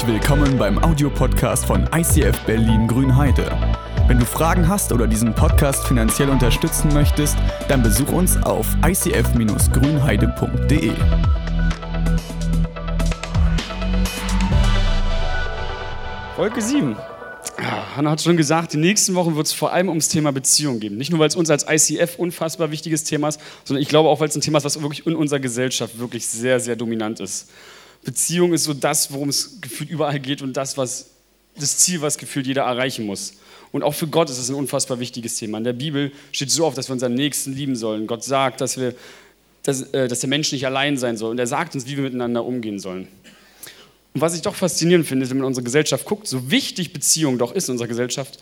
Herzlich willkommen beim Audiopodcast von ICF Berlin Grünheide. Wenn du Fragen hast oder diesen Podcast finanziell unterstützen möchtest, dann besuch uns auf icf-grünheide.de. Folge 7. Ja, Hanna hat schon gesagt, die nächsten Wochen wird es vor allem ums Thema Beziehung gehen. Nicht nur, weil es uns als ICF unfassbar wichtiges Thema ist, sondern ich glaube auch, weil es ein Thema ist, was wirklich in unserer Gesellschaft wirklich sehr, sehr dominant ist. Beziehung ist so das, worum es gefühlt überall geht und das, was das Ziel, was gefühlt jeder erreichen muss. Und auch für Gott ist es ein unfassbar wichtiges Thema. In der Bibel steht so oft, dass wir unseren Nächsten lieben sollen. Gott sagt, dass, wir, dass, äh, dass der Mensch nicht allein sein soll. Und er sagt uns, wie wir miteinander umgehen sollen. Und was ich doch faszinierend finde, ist, wenn man in unsere Gesellschaft guckt, so wichtig Beziehung doch ist in unserer Gesellschaft,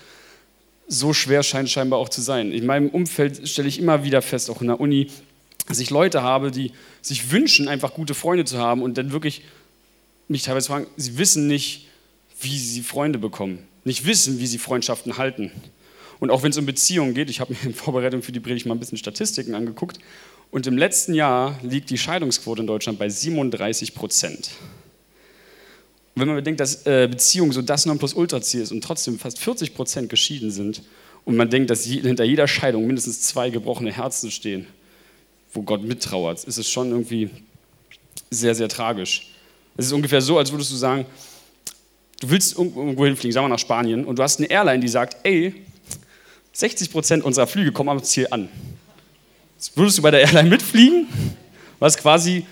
so schwer scheint scheinbar auch zu sein. In meinem Umfeld stelle ich immer wieder fest, auch in der Uni, dass ich Leute habe, die sich wünschen, einfach gute Freunde zu haben und dann wirklich mich teilweise fragen, sie wissen nicht, wie sie Freunde bekommen, nicht wissen, wie sie Freundschaften halten. Und auch wenn es um Beziehungen geht, ich habe mir in Vorbereitung für die Predigt mal ein bisschen Statistiken angeguckt und im letzten Jahr liegt die Scheidungsquote in Deutschland bei 37 Prozent. Wenn man bedenkt, dass äh, Beziehung so das Nonplusultra-Ziel ist und trotzdem fast 40 Prozent geschieden sind und man denkt, dass hinter jeder Scheidung mindestens zwei gebrochene Herzen stehen, wo Gott mittrauert, ist es schon irgendwie sehr, sehr tragisch. Es ist ungefähr so, als würdest du sagen, du willst irgendwo hinfliegen, sagen wir nach Spanien, und du hast eine Airline, die sagt, ey, 60 Prozent unserer Flüge kommen am Ziel an. Jetzt würdest du bei der Airline mitfliegen, was quasi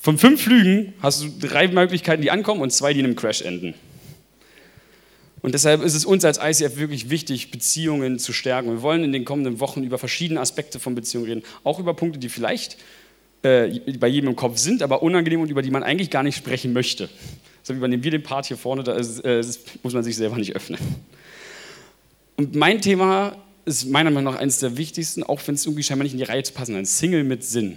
von fünf Flügen hast du drei Möglichkeiten, die ankommen und zwei, die in einem Crash enden. Und deshalb ist es uns als ICF wirklich wichtig, Beziehungen zu stärken. Wir wollen in den kommenden Wochen über verschiedene Aspekte von Beziehungen reden, auch über Punkte, die vielleicht äh, bei jedem im Kopf sind, aber unangenehm und über die man eigentlich gar nicht sprechen möchte. So übernehmen wir den Part hier vorne, da ist, äh, muss man sich selber nicht öffnen. Und mein Thema ist meiner Meinung nach eines der wichtigsten, auch wenn es irgendwie scheinbar nicht in die Reihe zu passen, ein Single mit Sinn.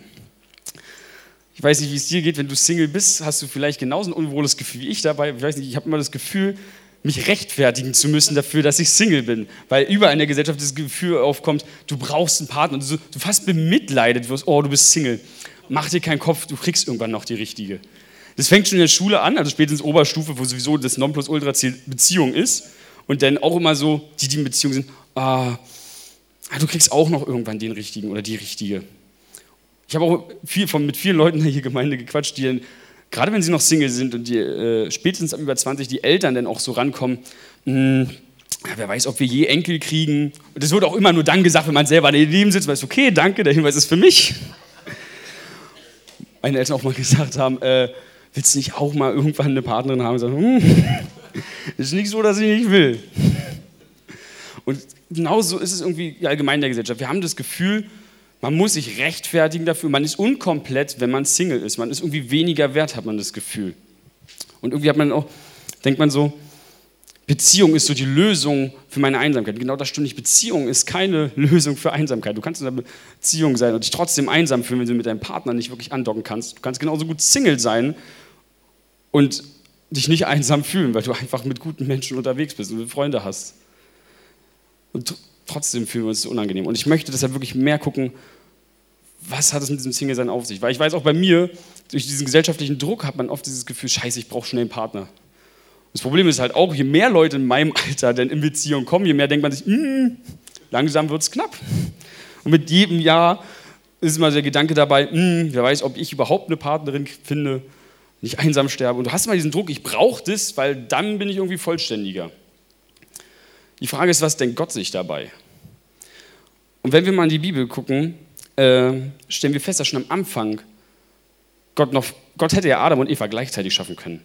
Ich weiß nicht, wie es dir geht, wenn du Single bist, hast du vielleicht genauso ein unwohles Gefühl wie ich dabei. Ich weiß nicht, ich habe immer das Gefühl, mich rechtfertigen zu müssen dafür, dass ich Single bin. Weil überall in der Gesellschaft das Gefühl aufkommt, du brauchst einen Partner und du, du fast bemitleidet wirst, oh, du bist Single. Mach dir keinen Kopf, du kriegst irgendwann noch die richtige. Das fängt schon in der Schule an, also spätestens Oberstufe, wo sowieso das Nonplusultra-Ziel Beziehung ist. Und dann auch immer so, die, die in Beziehung sind, ah, du kriegst auch noch irgendwann den richtigen oder die richtige. Ich habe auch viel von, mit vielen Leuten in der Gemeinde gequatscht, die dann, gerade wenn sie noch Single sind und die äh, spätestens ab über 20 die Eltern dann auch so rankommen, mh, hm, wer weiß, ob wir je Enkel kriegen. Und das wird auch immer nur dann gesagt, wenn man selber daneben sitzt, weil es okay, danke, der Hinweis ist für mich. Meine Eltern auch mal gesagt haben, äh, willst du nicht auch mal irgendwann eine Partnerin haben? Und sagen, hm, ist nicht so, dass ich nicht will. Und genauso ist es irgendwie allgemein in der Gesellschaft. Wir haben das Gefühl, man muss sich rechtfertigen dafür. Man ist unkomplett, wenn man Single ist. Man ist irgendwie weniger wert, hat man das Gefühl. Und irgendwie hat man auch, denkt man so, Beziehung ist so die Lösung für meine Einsamkeit. Genau das stimmt nicht. Beziehung ist keine Lösung für Einsamkeit. Du kannst in einer Beziehung sein und dich trotzdem einsam fühlen, wenn du mit deinem Partner nicht wirklich andocken kannst. Du kannst genauso gut Single sein und dich nicht einsam fühlen, weil du einfach mit guten Menschen unterwegs bist und Freunde hast. Und trotzdem fühlen wir uns unangenehm. Und ich möchte deshalb wirklich mehr gucken, was hat es mit diesem Single-Sein auf sich? Weil ich weiß auch bei mir, durch diesen gesellschaftlichen Druck hat man oft dieses Gefühl, scheiße, ich brauche schnell einen Partner. Das Problem ist halt auch, je mehr Leute in meinem Alter denn in Beziehung kommen, je mehr denkt man sich, mm, langsam wird es knapp. Und mit jedem Jahr ist immer der Gedanke dabei, mm, wer weiß, ob ich überhaupt eine Partnerin finde, nicht einsam sterbe. Und du hast immer diesen Druck, ich brauche das, weil dann bin ich irgendwie vollständiger. Die Frage ist, was denkt Gott sich dabei? Und wenn wir mal in die Bibel gucken, äh, stellen wir fest, dass schon am Anfang Gott noch, Gott hätte ja Adam und Eva gleichzeitig schaffen können,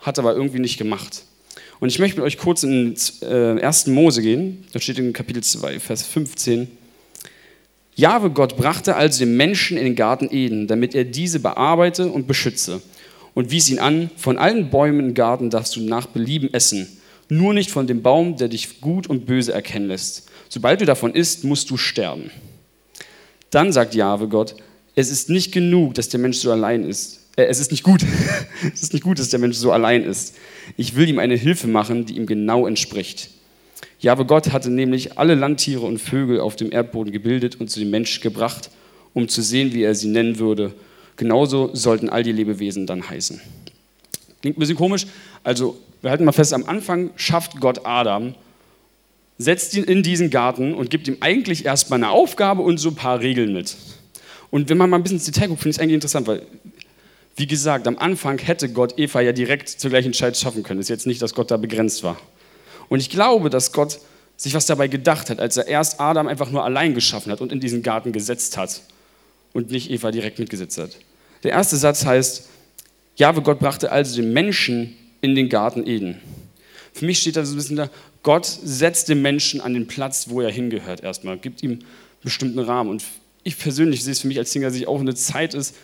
hat aber irgendwie nicht gemacht. Und ich möchte mit euch kurz in äh, 1. Mose gehen, da steht in Kapitel 2, Vers 15. Jahwe Gott brachte also den Menschen in den Garten Eden, damit er diese bearbeite und beschütze und wies ihn an, von allen Bäumen im Garten darfst du nach Belieben essen, nur nicht von dem Baum, der dich gut und böse erkennen lässt. Sobald du davon isst, musst du sterben. Dann sagt Jahwe Gott, es ist nicht genug, dass der Mensch so allein ist. Äh, es ist nicht gut. es ist nicht gut, dass der Mensch so allein ist. Ich will ihm eine Hilfe machen, die ihm genau entspricht. Jahwe Gott hatte nämlich alle Landtiere und Vögel auf dem Erdboden gebildet und zu dem Menschen gebracht, um zu sehen, wie er sie nennen würde. Genauso sollten all die Lebewesen dann heißen. Klingt ein bisschen komisch. Also, wir halten mal fest, am Anfang schafft Gott Adam, setzt ihn in diesen Garten und gibt ihm eigentlich erstmal eine Aufgabe und so ein paar Regeln mit. Und wenn man mal ein bisschen ins Detail guckt, finde ich es eigentlich interessant, weil, wie gesagt, am Anfang hätte Gott Eva ja direkt zur gleichen Zeit schaffen können. Ist jetzt nicht, dass Gott da begrenzt war. Und ich glaube, dass Gott sich was dabei gedacht hat, als er erst Adam einfach nur allein geschaffen hat und in diesen Garten gesetzt hat und nicht Eva direkt mitgesetzt hat. Der erste Satz heißt, Jahwe Gott brachte also den Menschen in den Garten Eden. Für mich steht da so ein bisschen da, Gott setzt den Menschen an den Platz, wo er hingehört erstmal, gibt ihm einen bestimmten Rahmen. Und ich persönlich sehe es für mich als Singer, dass es auch eine Zeit ist,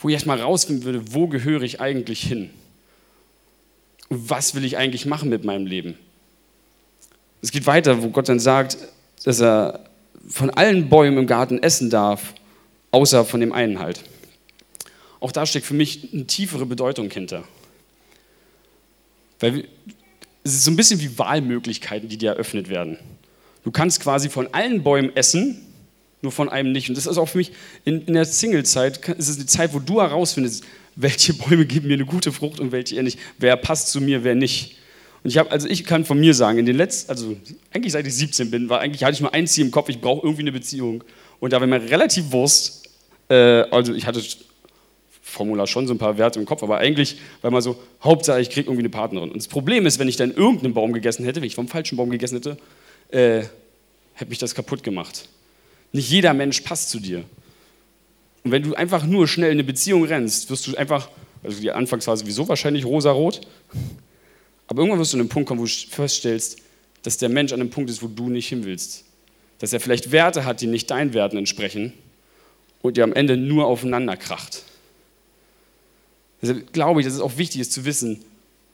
wo ich erstmal rausfinden würde, wo gehöre ich eigentlich hin? Und was will ich eigentlich machen mit meinem Leben? Es geht weiter, wo Gott dann sagt, dass er von allen Bäumen im Garten essen darf, außer von dem einen halt. Auch da steckt für mich eine tiefere Bedeutung hinter. Weil es ist so ein bisschen wie Wahlmöglichkeiten, die dir eröffnet werden. Du kannst quasi von allen Bäumen essen, nur von einem nicht. Und das ist auch für mich in, in der Single-Zeit, ist es eine Zeit, wo du herausfindest, welche Bäume geben mir eine gute Frucht und welche eher nicht. Wer passt zu mir, wer nicht. Und ich habe, also ich kann von mir sagen, in den letzten, also eigentlich seit ich 17 bin, war eigentlich hatte ich nur ein Ziel im Kopf, ich brauche irgendwie eine Beziehung. Und da war mir relativ Wurst, äh, also ich hatte Formular schon so ein paar Werte im Kopf, aber eigentlich war mal so, Hauptsache ich kriege irgendwie eine Partnerin. Und das Problem ist, wenn ich dann irgendeinen Baum gegessen hätte, wenn ich vom falschen Baum gegessen hätte, äh, hätte mich das kaputt gemacht. Nicht jeder Mensch passt zu dir. Und wenn du einfach nur schnell in eine Beziehung rennst, wirst du einfach, also die Anfangsphase sowieso wahrscheinlich rosarot, aber irgendwann wirst du an einen Punkt kommen, wo du feststellst, dass der Mensch an einem Punkt ist, wo du nicht hin willst. Dass er vielleicht Werte hat, die nicht deinen Werten entsprechen und ihr am Ende nur aufeinander kracht. Deshalb glaube ich, dass es auch wichtig ist zu wissen,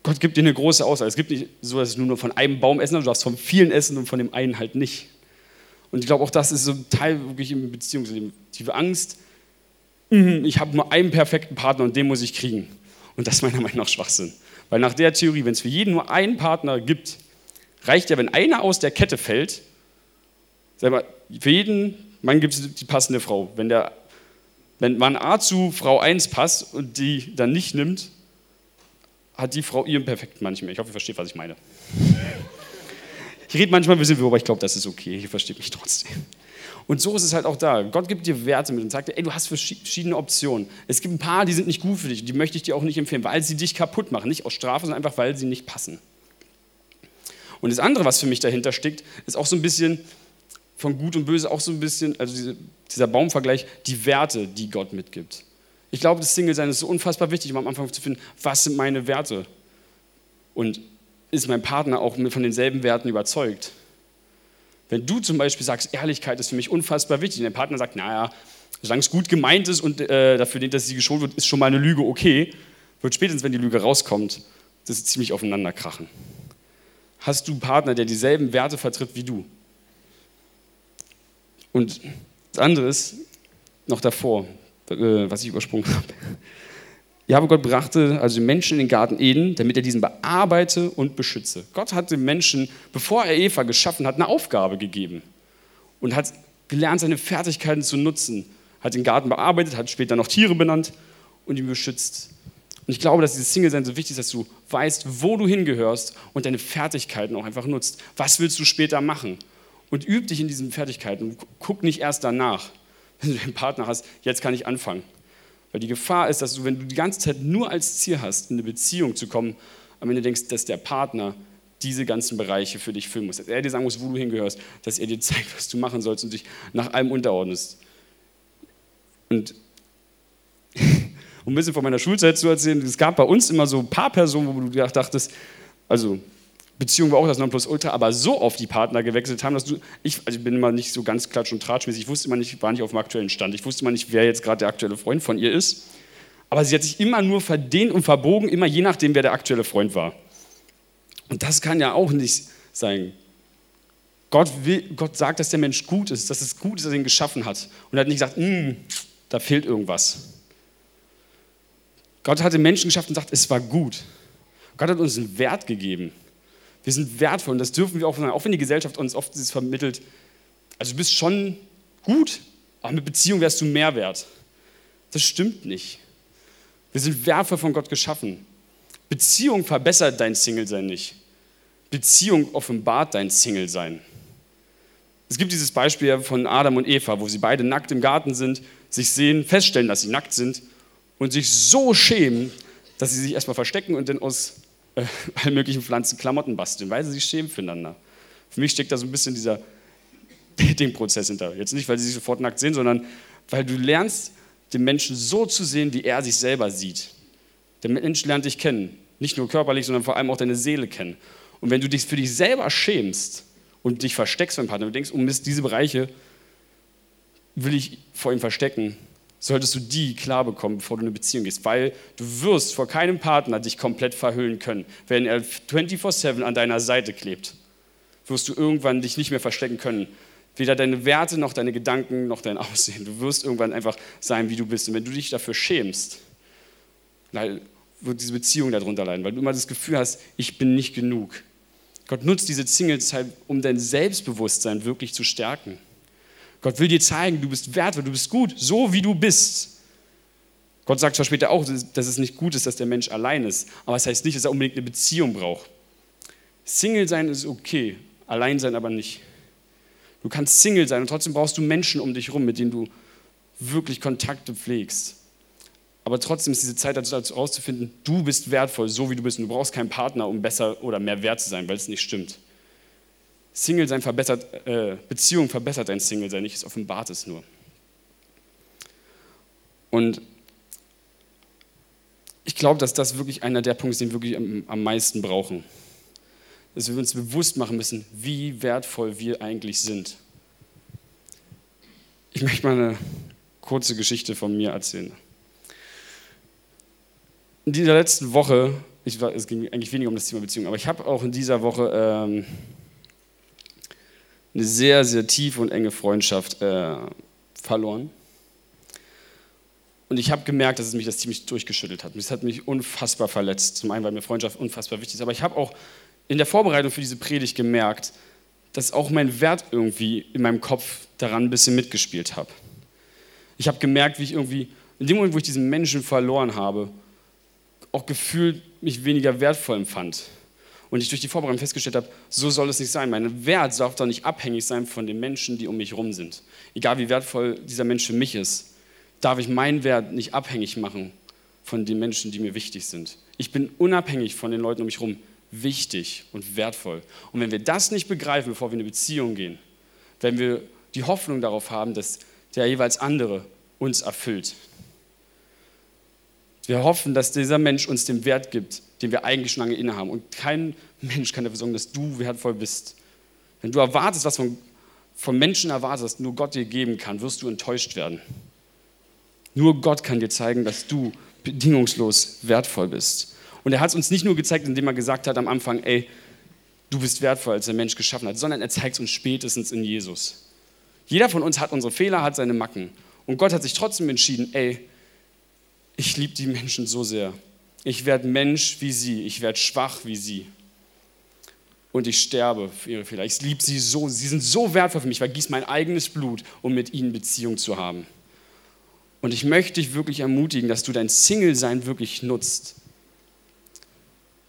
Gott gibt dir eine große Auswahl. Es gibt nicht so, dass du nur von einem Baum essen darfst, du darfst von vielen essen und von dem einen halt nicht. Und ich glaube, auch das ist so ein Teil wirklich im Beziehungsleben. Die Angst, mhm, ich habe nur einen perfekten Partner und den muss ich kriegen. Und das ist meiner Meinung nach Schwachsinn. Weil nach der Theorie, wenn es für jeden nur einen Partner gibt, reicht ja, wenn einer aus der Kette fällt, sag mal, für jeden Mann gibt es die passende Frau. Wenn, der, wenn Mann A zu Frau 1 passt und die dann nicht nimmt, hat die Frau ihren perfekten Mann nicht mehr. Ich hoffe, ihr versteht, was ich meine. Ich rede manchmal ein bisschen aber ich glaube, das ist okay. Ihr versteht mich trotzdem. Und so ist es halt auch da. Gott gibt dir Werte mit und sagt dir, ey, du hast verschiedene Optionen. Es gibt ein paar, die sind nicht gut für dich die möchte ich dir auch nicht empfehlen, weil sie dich kaputt machen. Nicht aus Strafe, sondern einfach, weil sie nicht passen. Und das andere, was für mich dahinter steckt, ist auch so ein bisschen von Gut und Böse, auch so ein bisschen, also diese, dieser Baumvergleich, die Werte, die Gott mitgibt. Ich glaube, das Single-Sein ist so unfassbar wichtig, um am Anfang zu finden, was sind meine Werte? Und ist mein Partner auch von denselben Werten überzeugt? Wenn du zum Beispiel sagst, Ehrlichkeit ist für mich unfassbar wichtig, und der Partner sagt, naja, solange es gut gemeint ist und äh, dafür dient, dass sie geschont wird, ist schon mal eine Lüge okay, wird spätestens, wenn die Lüge rauskommt, das ziemlich aufeinander krachen. Hast du einen Partner, der dieselben Werte vertritt wie du? Und das andere ist noch davor, äh, was ich übersprungen habe. Jahwe Gott brachte also den Menschen in den Garten Eden, damit er diesen bearbeite und beschütze. Gott hat dem Menschen, bevor er Eva geschaffen hat, eine Aufgabe gegeben und hat gelernt, seine Fertigkeiten zu nutzen. Hat den Garten bearbeitet, hat später noch Tiere benannt und ihn beschützt. Und ich glaube, dass dieses Single-Sein so wichtig ist, dass du weißt, wo du hingehörst und deine Fertigkeiten auch einfach nutzt. Was willst du später machen? Und üb dich in diesen Fertigkeiten. Guck nicht erst danach, wenn du einen Partner hast, jetzt kann ich anfangen. Weil die Gefahr ist, dass du, wenn du die ganze Zeit nur als Ziel hast, in eine Beziehung zu kommen, am Ende denkst, dass der Partner diese ganzen Bereiche für dich füllen muss. Dass er dir sagen muss, wo du hingehörst, dass er dir zeigt, was du machen sollst und dich nach allem unterordnest. Und um ein bisschen von meiner Schulzeit zu erzählen, es gab bei uns immer so ein paar Personen, wo du dachtest, also Beziehung war auch das Nonplusultra, aber so oft die Partner gewechselt haben, dass du, ich, also ich bin immer nicht so ganz klatsch und tratschmäßig, ich wusste immer nicht, war nicht auf dem aktuellen Stand, ich wusste immer nicht, wer jetzt gerade der aktuelle Freund von ihr ist, aber sie hat sich immer nur verdehnt und verbogen, immer je nachdem, wer der aktuelle Freund war. Und das kann ja auch nicht sein. Gott, will, Gott sagt, dass der Mensch gut ist, dass es gut ist, dass er ihn geschaffen hat. Und er hat nicht gesagt, hm, da fehlt irgendwas. Gott hat den Menschen geschaffen und sagt, es war gut. Gott hat uns einen Wert gegeben. Wir sind wertvoll und das dürfen wir auch sagen, auch wenn die Gesellschaft uns oft dieses vermittelt. Also du bist schon gut, aber mit Beziehung wärst du mehr wert. Das stimmt nicht. Wir sind wertvoll von Gott geschaffen. Beziehung verbessert dein Single-Sein nicht. Beziehung offenbart dein Single-Sein. Es gibt dieses Beispiel von Adam und Eva, wo sie beide nackt im Garten sind, sich sehen, feststellen, dass sie nackt sind und sich so schämen, dass sie sich erstmal verstecken und dann aus äh, allen möglichen Pflanzen Klamotten basteln, weil sie sich schämen füreinander. Für mich steckt da so ein bisschen dieser Dating-Prozess hinter. Jetzt nicht, weil sie sich sofort nackt sehen, sondern weil du lernst, den Menschen so zu sehen, wie er sich selber sieht. Der Mensch lernt dich kennen. Nicht nur körperlich, sondern vor allem auch deine Seele kennen. Und wenn du dich für dich selber schämst und dich versteckst beim Partner, du denkst, um Mist, diese Bereiche will ich vor ihm verstecken, solltest du die klar bekommen, bevor du in eine Beziehung gehst. Weil du wirst vor keinem Partner dich komplett verhüllen können. Wenn er 24-7 an deiner Seite klebt, wirst du irgendwann dich nicht mehr verstecken können. Weder deine Werte noch deine Gedanken noch dein Aussehen. Du wirst irgendwann einfach sein, wie du bist. Und wenn du dich dafür schämst, wird diese Beziehung darunter leiden, weil du immer das Gefühl hast, ich bin nicht genug. Gott nutzt diese Singlezeit, um dein Selbstbewusstsein wirklich zu stärken. Gott will dir zeigen, du bist wertvoll, du bist gut, so wie du bist. Gott sagt zwar später auch, dass es nicht gut ist, dass der Mensch allein ist, aber es das heißt nicht, dass er unbedingt eine Beziehung braucht. Single sein ist okay, allein sein aber nicht. Du kannst Single sein und trotzdem brauchst du Menschen um dich herum, mit denen du wirklich Kontakte pflegst. Aber trotzdem ist diese Zeit dazu herauszufinden, du bist wertvoll, so wie du bist. Und du brauchst keinen Partner, um besser oder mehr wert zu sein, weil es nicht stimmt. Single sein verbessert, äh, Beziehung verbessert dein Single sein, nicht, es offenbart es nur. Und ich glaube, dass das wirklich einer der Punkte ist, den wir wirklich am, am meisten brauchen. Dass wir uns bewusst machen müssen, wie wertvoll wir eigentlich sind. Ich möchte mal eine kurze Geschichte von mir erzählen in dieser letzten Woche, war, es ging eigentlich weniger um das Thema Beziehung, aber ich habe auch in dieser Woche ähm, eine sehr, sehr tiefe und enge Freundschaft äh, verloren. Und ich habe gemerkt, dass es mich das ziemlich durchgeschüttelt hat. Es hat mich unfassbar verletzt. Zum einen, weil mir Freundschaft unfassbar wichtig ist. Aber ich habe auch in der Vorbereitung für diese Predigt gemerkt, dass auch mein Wert irgendwie in meinem Kopf daran ein bisschen mitgespielt habe. Ich habe gemerkt, wie ich irgendwie, in dem Moment, wo ich diesen Menschen verloren habe, auch gefühlt mich weniger wertvoll empfand. Und ich durch die Vorbereitung festgestellt habe, so soll es nicht sein. Mein Wert darf doch nicht abhängig sein von den Menschen, die um mich herum sind. Egal wie wertvoll dieser Mensch für mich ist, darf ich meinen Wert nicht abhängig machen von den Menschen, die mir wichtig sind. Ich bin unabhängig von den Leuten um mich herum wichtig und wertvoll. Und wenn wir das nicht begreifen, bevor wir in eine Beziehung gehen, wenn wir die Hoffnung darauf haben, dass der jeweils andere uns erfüllt, wir hoffen, dass dieser Mensch uns den Wert gibt, den wir eigentlich schon lange innehaben. Und kein Mensch kann dafür sorgen, dass du wertvoll bist. Wenn du erwartest, was von, von Menschen erwartest, nur Gott dir geben kann, wirst du enttäuscht werden. Nur Gott kann dir zeigen, dass du bedingungslos wertvoll bist. Und er hat es uns nicht nur gezeigt, indem er gesagt hat am Anfang, ey, du bist wertvoll, als der Mensch geschaffen hat, sondern er zeigt es uns spätestens in Jesus. Jeder von uns hat unsere Fehler, hat seine Macken. Und Gott hat sich trotzdem entschieden, ey, ich liebe die Menschen so sehr. Ich werde Mensch wie sie, ich werde schwach wie sie. Und ich sterbe für ihre Fehler. Ich liebe sie so, sie sind so wertvoll für mich, ich vergieße mein eigenes Blut, um mit ihnen Beziehung zu haben. Und ich möchte dich wirklich ermutigen, dass du dein Single-Sein wirklich nutzt.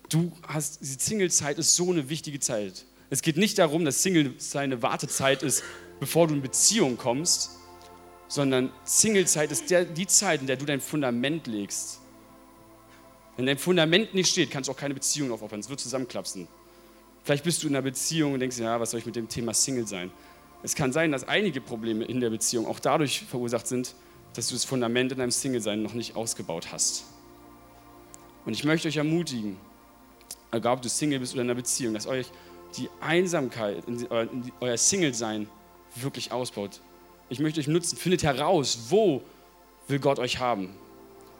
Du hast, die Single-Zeit ist so eine wichtige Zeit. Es geht nicht darum, dass Single-Sein eine Wartezeit ist, bevor du in Beziehung kommst, sondern Singlezeit ist der, die Zeit, in der du dein Fundament legst. Wenn dein Fundament nicht steht, kannst du auch keine Beziehung aufbauen. Es wird zusammenklapsen. Vielleicht bist du in einer Beziehung und denkst, ja, was soll ich mit dem Thema Single sein? Es kann sein, dass einige Probleme in der Beziehung auch dadurch verursacht sind, dass du das Fundament in deinem Single-Sein noch nicht ausgebaut hast. Und ich möchte euch ermutigen, egal ob du Single bist oder in einer Beziehung, dass euch die Einsamkeit, euer Single-Sein wirklich ausbaut. Ich möchte euch nutzen. Findet heraus, wo will Gott euch haben.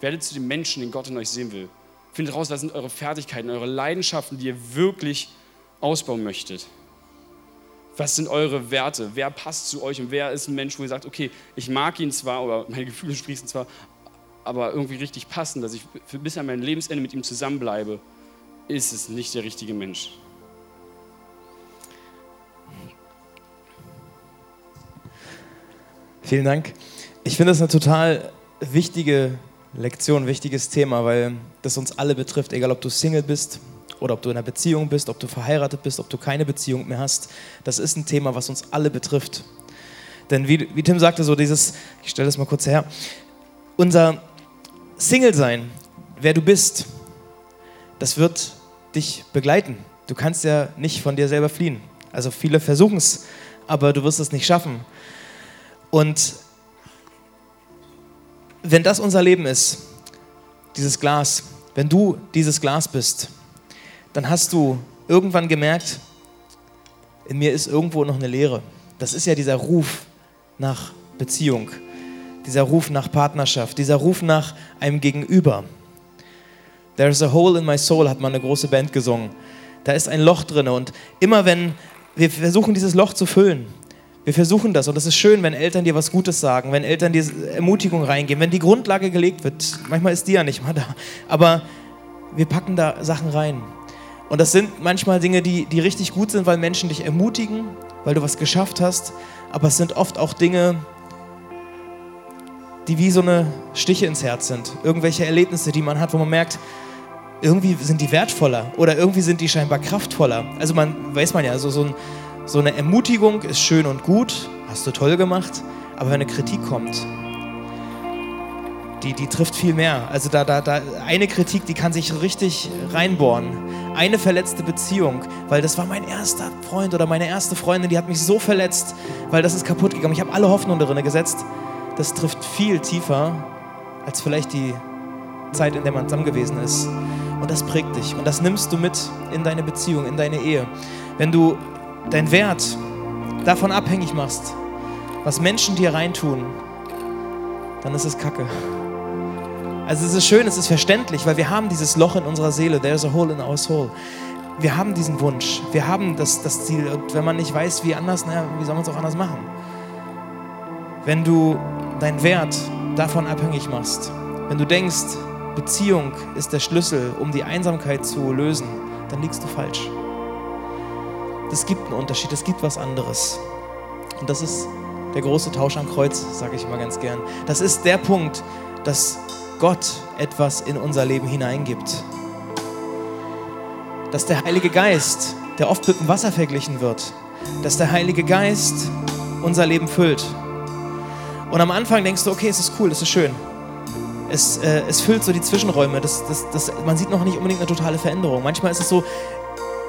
Werdet zu den Menschen, den Gott in euch sehen will. Findet heraus, was sind eure Fertigkeiten, eure Leidenschaften, die ihr wirklich ausbauen möchtet. Was sind eure Werte? Wer passt zu euch und wer ist ein Mensch, wo ihr sagt, okay, ich mag ihn zwar oder meine Gefühle sprießen zwar, aber irgendwie richtig passen, dass ich bis an mein Lebensende mit ihm zusammenbleibe, ist es nicht der richtige Mensch. Vielen Dank. Ich finde das eine total wichtige Lektion, wichtiges Thema, weil das uns alle betrifft, egal ob du Single bist oder ob du in einer Beziehung bist, ob du verheiratet bist, ob du keine Beziehung mehr hast. Das ist ein Thema, was uns alle betrifft. Denn wie, wie Tim sagte, so dieses, ich stelle das mal kurz her, unser Single-Sein, wer du bist, das wird dich begleiten. Du kannst ja nicht von dir selber fliehen. Also viele versuchen es, aber du wirst es nicht schaffen. Und wenn das unser Leben ist, dieses Glas, wenn du dieses Glas bist, dann hast du irgendwann gemerkt, in mir ist irgendwo noch eine Leere. Das ist ja dieser Ruf nach Beziehung, dieser Ruf nach Partnerschaft, dieser Ruf nach einem Gegenüber. There's a hole in my soul, hat mal eine große Band gesungen. Da ist ein Loch drin und immer wenn wir versuchen, dieses Loch zu füllen, wir versuchen das und es ist schön, wenn Eltern dir was Gutes sagen, wenn Eltern dir Ermutigung reingeben, wenn die Grundlage gelegt wird. Manchmal ist die ja nicht mal da, aber wir packen da Sachen rein. Und das sind manchmal Dinge, die, die richtig gut sind, weil Menschen dich ermutigen, weil du was geschafft hast, aber es sind oft auch Dinge, die wie so eine Stiche ins Herz sind. Irgendwelche Erlebnisse, die man hat, wo man merkt, irgendwie sind die wertvoller oder irgendwie sind die scheinbar kraftvoller. Also man weiß man ja, also so ein so eine Ermutigung ist schön und gut, hast du toll gemacht, aber wenn eine Kritik kommt, die, die trifft viel mehr. Also da, da, da, eine Kritik, die kann sich richtig reinbohren. Eine verletzte Beziehung, weil das war mein erster Freund oder meine erste Freundin, die hat mich so verletzt, weil das ist kaputt gegangen. Ich habe alle Hoffnung darin gesetzt. Das trifft viel tiefer als vielleicht die Zeit, in der man zusammen gewesen ist. Und das prägt dich. Und das nimmst du mit in deine Beziehung, in deine Ehe. Wenn du deinen Wert davon abhängig machst, was Menschen dir reintun, dann ist es Kacke. Also es ist schön, es ist verständlich, weil wir haben dieses Loch in unserer Seele, there's a hole in our soul. Wir haben diesen Wunsch, wir haben das, das Ziel und wenn man nicht weiß, wie anders, naja, wie soll man es auch anders machen? Wenn du deinen Wert davon abhängig machst, wenn du denkst, Beziehung ist der Schlüssel, um die Einsamkeit zu lösen, dann liegst du falsch es gibt einen Unterschied, es gibt was anderes. Und das ist der große Tausch am Kreuz, sage ich immer ganz gern. Das ist der Punkt, dass Gott etwas in unser Leben hineingibt. Dass der Heilige Geist, der oft mit dem Wasser verglichen wird, dass der Heilige Geist unser Leben füllt. Und am Anfang denkst du, okay, es ist cool, es ist schön. Es, äh, es füllt so die Zwischenräume. Das, das, das, man sieht noch nicht unbedingt eine totale Veränderung. Manchmal ist es so,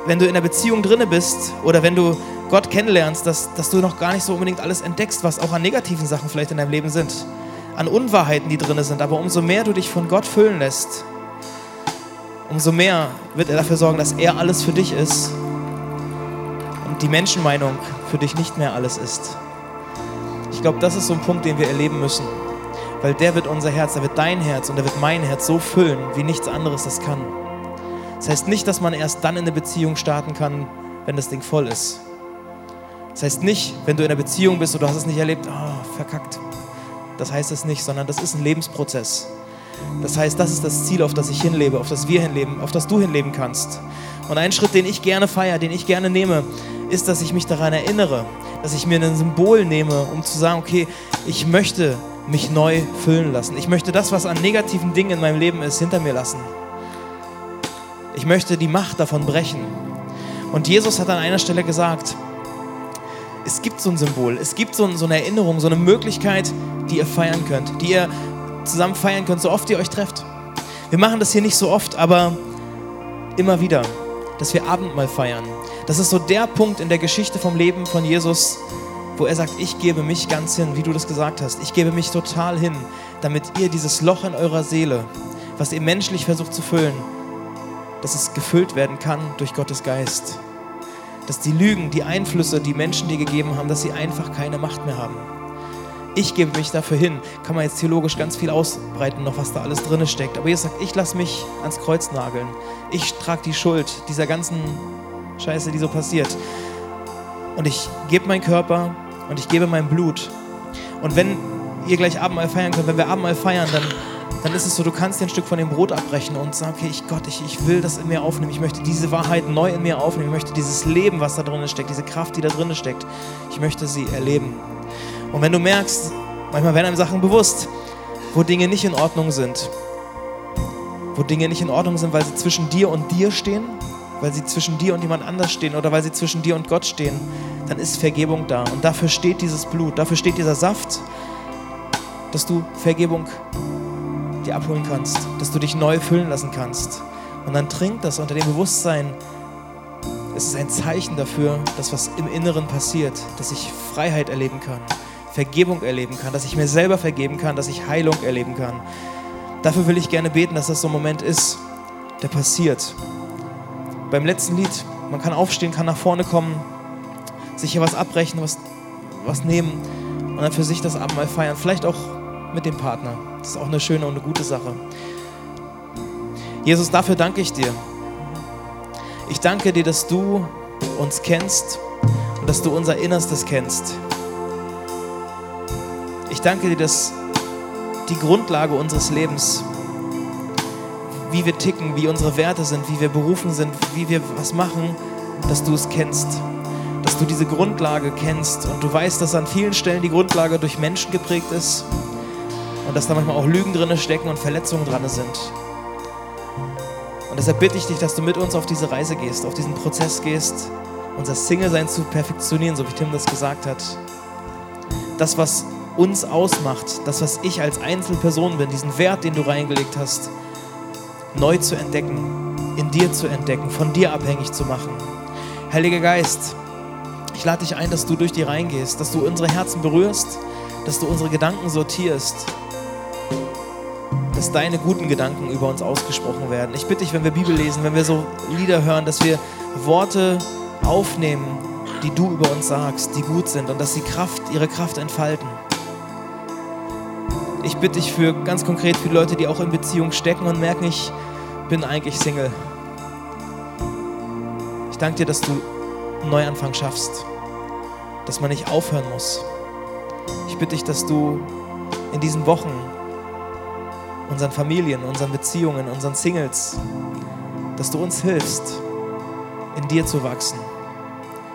wenn du in einer Beziehung drinne bist oder wenn du Gott kennenlernst, dass, dass du noch gar nicht so unbedingt alles entdeckst, was auch an negativen Sachen vielleicht in deinem Leben sind, an Unwahrheiten, die drinne sind. Aber umso mehr du dich von Gott füllen lässt, umso mehr wird er dafür sorgen, dass er alles für dich ist und die Menschenmeinung für dich nicht mehr alles ist. Ich glaube, das ist so ein Punkt, den wir erleben müssen. Weil der wird unser Herz, der wird dein Herz und der wird mein Herz so füllen, wie nichts anderes das kann. Das heißt nicht, dass man erst dann in eine Beziehung starten kann, wenn das Ding voll ist. Das heißt nicht, wenn du in einer Beziehung bist und du hast es nicht erlebt, oh, verkackt. Das heißt es nicht, sondern das ist ein Lebensprozess. Das heißt, das ist das Ziel, auf das ich hinlebe, auf das wir hinleben, auf das du hinleben kannst. Und ein Schritt, den ich gerne feiere, den ich gerne nehme, ist, dass ich mich daran erinnere, dass ich mir ein Symbol nehme, um zu sagen, okay, ich möchte mich neu füllen lassen. Ich möchte das, was an negativen Dingen in meinem Leben ist, hinter mir lassen. Ich möchte die Macht davon brechen. Und Jesus hat an einer Stelle gesagt, es gibt so ein Symbol, es gibt so, eine Erinnerung, so eine Möglichkeit, die ihr feiern könnt, die ihr zusammen feiern könnt, so oft ihr euch trefft. Wir machen das hier nicht so oft, aber immer wieder, dass wir Abendmahl feiern. Das ist so der Punkt in der Geschichte vom Leben von Jesus, wo er sagt, ich gebe mich ganz hin, wie du das gesagt hast. Ich gebe mich total hin, damit ihr dieses Loch in eurer Seele, was ihr menschlich versucht zu füllen, dass es gefüllt werden kann durch Gottes Geist. Dass die Lügen, die Einflüsse, die Menschen dir gegeben haben, dass sie einfach keine Macht mehr haben. Ich gebe mich dafür hin. Kann man jetzt theologisch ganz viel ausbreiten, noch was da alles drin steckt. Aber Jesus sagt, ich lasse mich ans Kreuz nageln. Ich trage die Schuld dieser ganzen Scheiße, die so passiert. Und ich gebe meinen Körper und ich gebe mein Blut. Und wenn ihr gleich Abendmahl feiern könnt, wenn wir Abendmahl feiern, dann dann ist es so, du kannst dir ein Stück von dem Brot abbrechen und sagen, okay, ich Gott, ich, ich will das in mir aufnehmen. Ich möchte diese Wahrheit neu in mir aufnehmen. Ich möchte dieses Leben, was da drin steckt, diese Kraft, die da drin steckt, ich möchte sie erleben. Und wenn du merkst, manchmal werden einem Sachen bewusst, wo Dinge nicht in Ordnung sind. Wo Dinge nicht in Ordnung sind, weil sie zwischen dir und dir stehen, weil sie zwischen dir und jemand anders stehen oder weil sie zwischen dir und Gott stehen, dann ist Vergebung da. Und dafür steht dieses Blut, dafür steht dieser Saft, dass du Vergebung dir abholen kannst, dass du dich neu füllen lassen kannst. Und dann trink das unter dem Bewusstsein, es ist ein Zeichen dafür, dass was im Inneren passiert, dass ich Freiheit erleben kann, Vergebung erleben kann, dass ich mir selber vergeben kann, dass ich Heilung erleben kann. Dafür will ich gerne beten, dass das so ein Moment ist, der passiert. Beim letzten Lied, man kann aufstehen, kann nach vorne kommen, sich hier was abbrechen, was, was nehmen und dann für sich das Abendmahl feiern. Vielleicht auch mit dem Partner. Das ist auch eine schöne und eine gute Sache. Jesus, dafür danke ich dir. Ich danke dir, dass du uns kennst und dass du unser Innerstes kennst. Ich danke dir, dass die Grundlage unseres Lebens, wie wir ticken, wie unsere Werte sind, wie wir berufen sind, wie wir was machen, dass du es kennst. Dass du diese Grundlage kennst und du weißt, dass an vielen Stellen die Grundlage durch Menschen geprägt ist und dass da manchmal auch Lügen drin stecken und Verletzungen dran sind. Und deshalb bitte ich dich, dass du mit uns auf diese Reise gehst, auf diesen Prozess gehst, unser Single-Sein zu perfektionieren, so wie Tim das gesagt hat. Das, was uns ausmacht, das, was ich als Einzelperson bin, diesen Wert, den du reingelegt hast, neu zu entdecken, in dir zu entdecken, von dir abhängig zu machen. Heiliger Geist, ich lade dich ein, dass du durch die reingehst, dass du unsere Herzen berührst, dass du unsere Gedanken sortierst, dass deine guten Gedanken über uns ausgesprochen werden. Ich bitte dich, wenn wir Bibel lesen, wenn wir so Lieder hören, dass wir Worte aufnehmen, die du über uns sagst, die gut sind und dass sie Kraft, ihre Kraft entfalten. Ich bitte dich für ganz konkret für Leute, die auch in Beziehung stecken und merken, ich bin eigentlich Single. Ich danke dir, dass du einen Neuanfang schaffst, dass man nicht aufhören muss. Ich bitte dich, dass du in diesen Wochen unseren Familien, unseren Beziehungen, unseren Singles, dass du uns hilfst, in dir zu wachsen,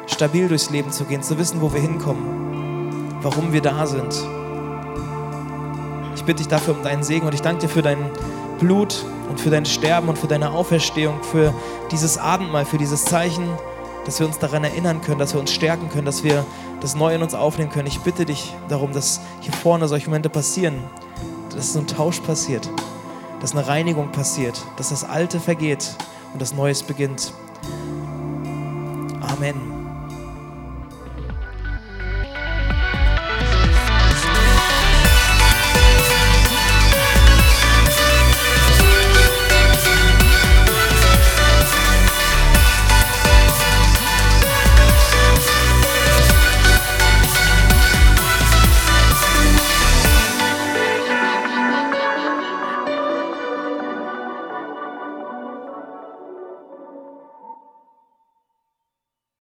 stabil durchs Leben zu gehen, zu wissen, wo wir hinkommen, warum wir da sind. Ich bitte dich dafür um deinen Segen und ich danke dir für dein Blut und für dein Sterben und für deine Auferstehung, für dieses Abendmahl, für dieses Zeichen, dass wir uns daran erinnern können, dass wir uns stärken können, dass wir das Neue in uns aufnehmen können. Ich bitte dich darum, dass hier vorne solche Momente passieren, dass so ein Tausch passiert, dass eine Reinigung passiert, dass das Alte vergeht und das Neues beginnt. Amen.